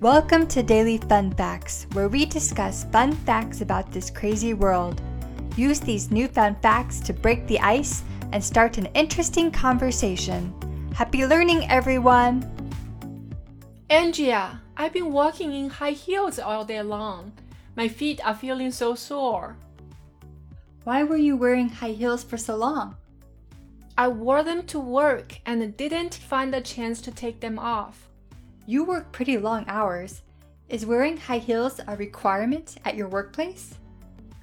Welcome to Daily Fun Facts, where we discuss fun facts about this crazy world. Use these newfound facts to break the ice and start an interesting conversation. Happy learning, everyone! Andrea, I've been walking in high heels all day long. My feet are feeling so sore. Why were you wearing high heels for so long? I wore them to work and didn't find a chance to take them off. You work pretty long hours. Is wearing high heels a requirement at your workplace?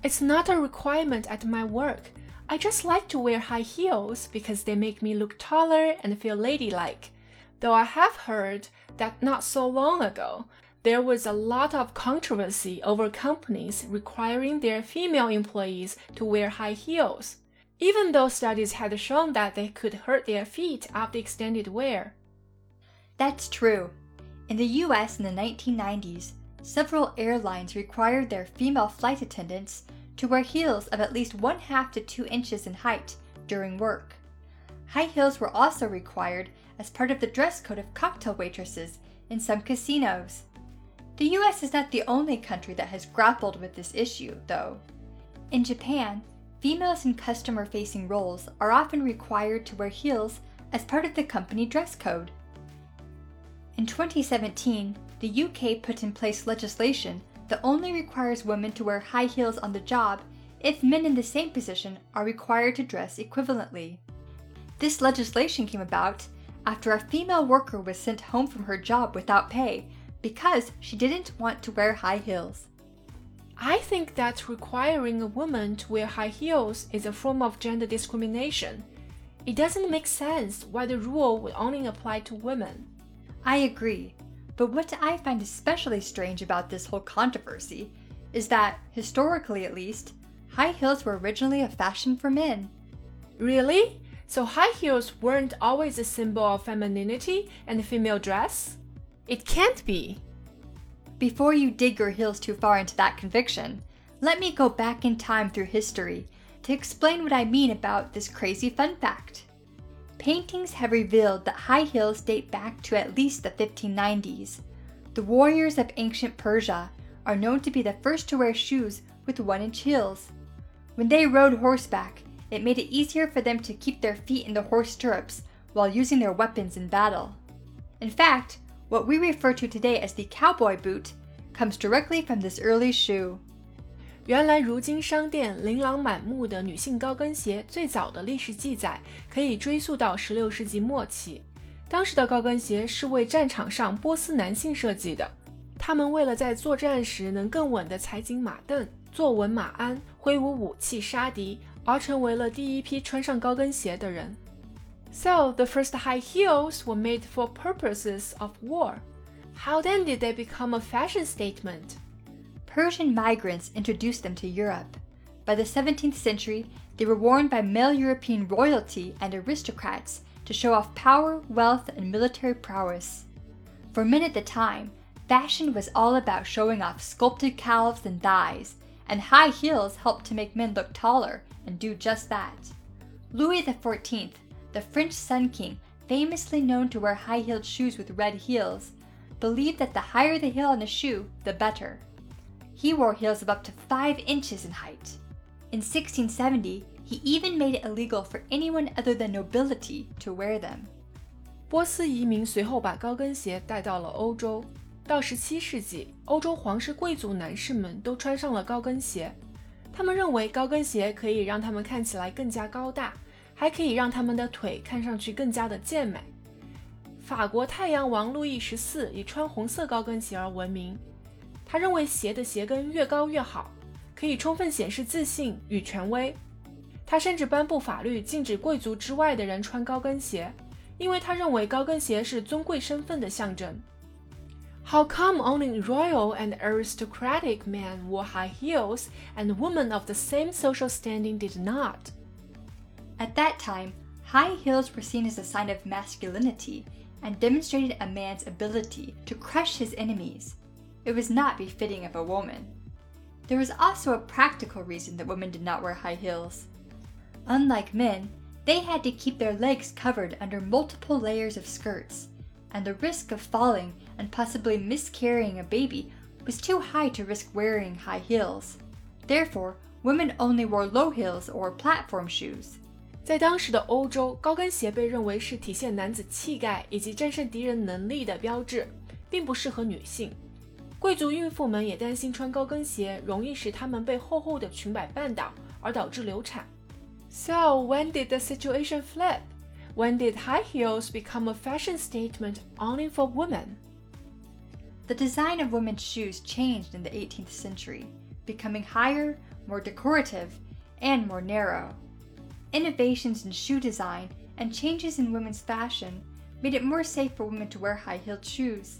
It's not a requirement at my work. I just like to wear high heels because they make me look taller and feel ladylike. Though I have heard that not so long ago, there was a lot of controversy over companies requiring their female employees to wear high heels even though studies had shown that they could hurt their feet after extended wear. That's true. In the US in the 1990s, several airlines required their female flight attendants to wear heels of at least one half to two inches in height during work. High heels were also required as part of the dress code of cocktail waitresses in some casinos. The US is not the only country that has grappled with this issue, though. In Japan, females in customer facing roles are often required to wear heels as part of the company dress code. In 2017, the UK put in place legislation that only requires women to wear high heels on the job if men in the same position are required to dress equivalently. This legislation came about after a female worker was sent home from her job without pay because she didn't want to wear high heels. I think that requiring a woman to wear high heels is a form of gender discrimination. It doesn't make sense why the rule would only apply to women. I agree, but what I find especially strange about this whole controversy is that, historically at least, high heels were originally a fashion for men. Really? So high heels weren't always a symbol of femininity and female dress? It can't be. Before you dig your heels too far into that conviction, let me go back in time through history to explain what I mean about this crazy fun fact. Paintings have revealed that high heels date back to at least the 1590s. The warriors of ancient Persia are known to be the first to wear shoes with one inch heels. When they rode horseback, it made it easier for them to keep their feet in the horse stirrups while using their weapons in battle. In fact, what we refer to today as the cowboy boot comes directly from this early shoe. 原来，如今商店琳琅满目的女性高跟鞋最早的历史记载可以追溯到16世纪末期。当时的高跟鞋是为战场上波斯男性设计的，他们为了在作战时能更稳地踩紧马镫、坐稳马鞍、挥舞武器杀敌，而成为了第一批穿上高跟鞋的人。so the first high heels were made for purposes of war. How then did they become a fashion statement? Persian migrants introduced them to Europe. By the 17th century, they were worn by male European royalty and aristocrats to show off power, wealth, and military prowess. For men at the time, fashion was all about showing off sculpted calves and thighs, and high heels helped to make men look taller and do just that. Louis XIV the French Sun King, famously known to wear high heeled shoes with red heels, believed that the higher the heel on a shoe, the better. He wore heels of up to 5 inches in height. In 1670, he even made it illegal for anyone other than nobility to wear them. 波斯移民随后把高跟鞋带到了欧洲。到17世纪，欧洲皇室贵族男士们都穿上了高跟鞋。他们认为高跟鞋可以让他们看起来更加高大，还可以让他们的腿看上去更加的健美。法国太阳王路易十四以穿红色高跟鞋而闻名， 他认为鞋的鞋跟越高越好，可以充分显示自信与权威。他甚至颁布法律禁止贵族之外的人穿高跟鞋，因为他认为高跟鞋是尊贵身份的象征。How come only royal and aristocratic men wore high heels and women of the same social standing did not? At that time, high heels were seen as a sign of masculinity and demonstrated a man's ability to crush his enemies. It was not befitting of a woman. There was also a practical reason that women did not wear high heels. Unlike men, they had to keep their legs covered under multiple layers of skirts, and the risk of falling and possibly miscarrying a baby was too high to risk wearing high heels. Therefore, women only wore low heels or platform shoes. 在当时的欧洲，高跟鞋被认为是体现男子气概以及战胜敌人能力的标志，并不适合女性。 贵族孕妇们也担心穿高跟鞋容易使她们被厚厚的裙摆绊倒，而导致流产。So when did the situation flip? When did high heels become a fashion statement only for women? The design of women's shoes changed in the 18th century, becoming higher, more decorative, and more narrow. Innovations in shoe design and changes in women's fashion made it more safe for women to wear high heeled shoes.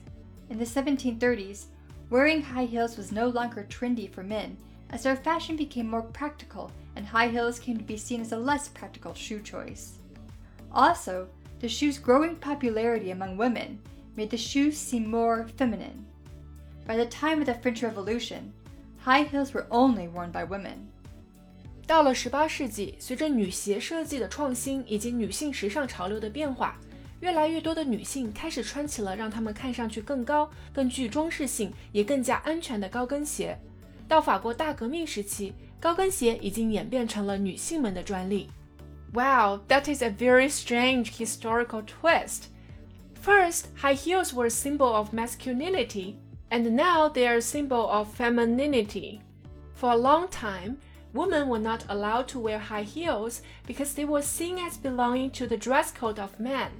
In the 1730s, wearing high heels was no longer trendy for men, as their fashion became more practical and high heels came to be seen as a less practical shoe choice. Also, the shoe's growing popularity among women made the shoes seem more feminine. By the time of the French Revolution, high heels were only worn by women. 到了十八世纪，随着女鞋设计的创新以及女性时尚潮流的变化， 越来越多的女性开始穿起了让她们看上去更高、更具装饰性、也更加安全的高跟鞋。到法国大革命时期，高跟鞋已经演变成了女性们的专利。Wow, that is a very strange historical twist. First, high heels were a symbol of masculinity, and now they are a symbol of femininity. For a long time, women were not allowed to wear high heels because they were seen as belonging to the dress code of men.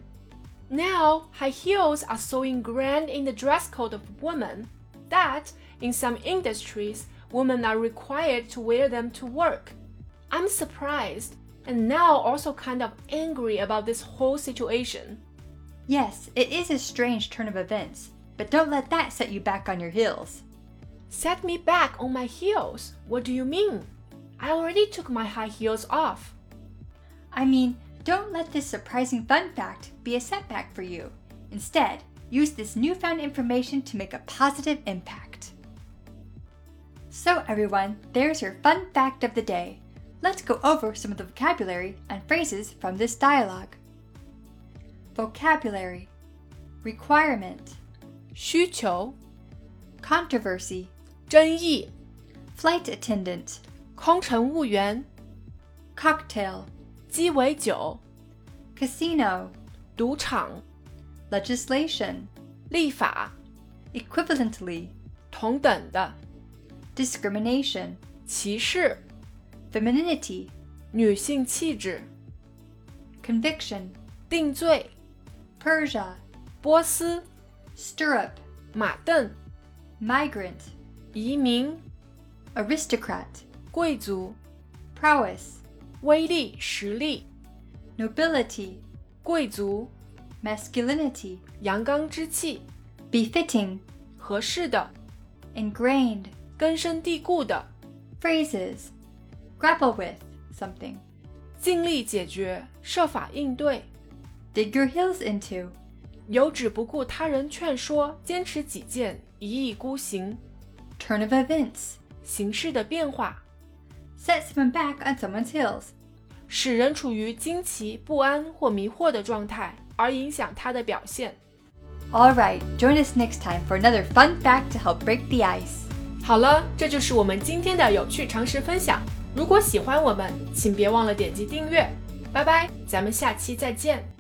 Now, high heels are so ingrained in the dress code of women that, in some industries, women are required to wear them to work. I'm surprised and now also kind of angry about this whole situation. Yes, it is a strange turn of events, but don't let that set you back on your heels. Set me back on my heels? What do you mean? I already took my high heels off. I mean, don't let this surprising fun fact be a setback for you. Instead, use this newfound information to make a positive impact. So, everyone, there's your fun fact of the day. Let's go over some of the vocabulary and phrases from this dialogue. Vocabulary Requirement 需求、 Controversy 争议、 Flight attendant 空乘务员、 Cocktail 鸡尾酒、 Casino 赌场、 Legislation 立法、 Equivalently 同等的、 Discrimination 歧视、 Femininity 女性气质、 Conviction 定罪、 Persia 波斯、 Stirrup 马凳、 Migrant 移民、 Aristocrat 贵族、 Prowess 威力、实力、 Nobility 贵族、 Masculinity 阳刚之气、 Befitting 合适的、 Ingrained 根深蒂固的、 Phrases Grapple with something 尽力解决、设法应对、 Dig your heels into 有旨不顾他人劝说、坚持己见、一意孤行、 Turn of events 形势的变化， Set someone back on someone's heels 使人处于惊奇、不安或迷惑的状态，而影响他的表现。All right, join us next time for another fun fact to help break the ice. 好了，这就是我们今天的有趣常识分享。如果喜欢我们，请别忘了点击订阅。拜拜，咱们下期再见。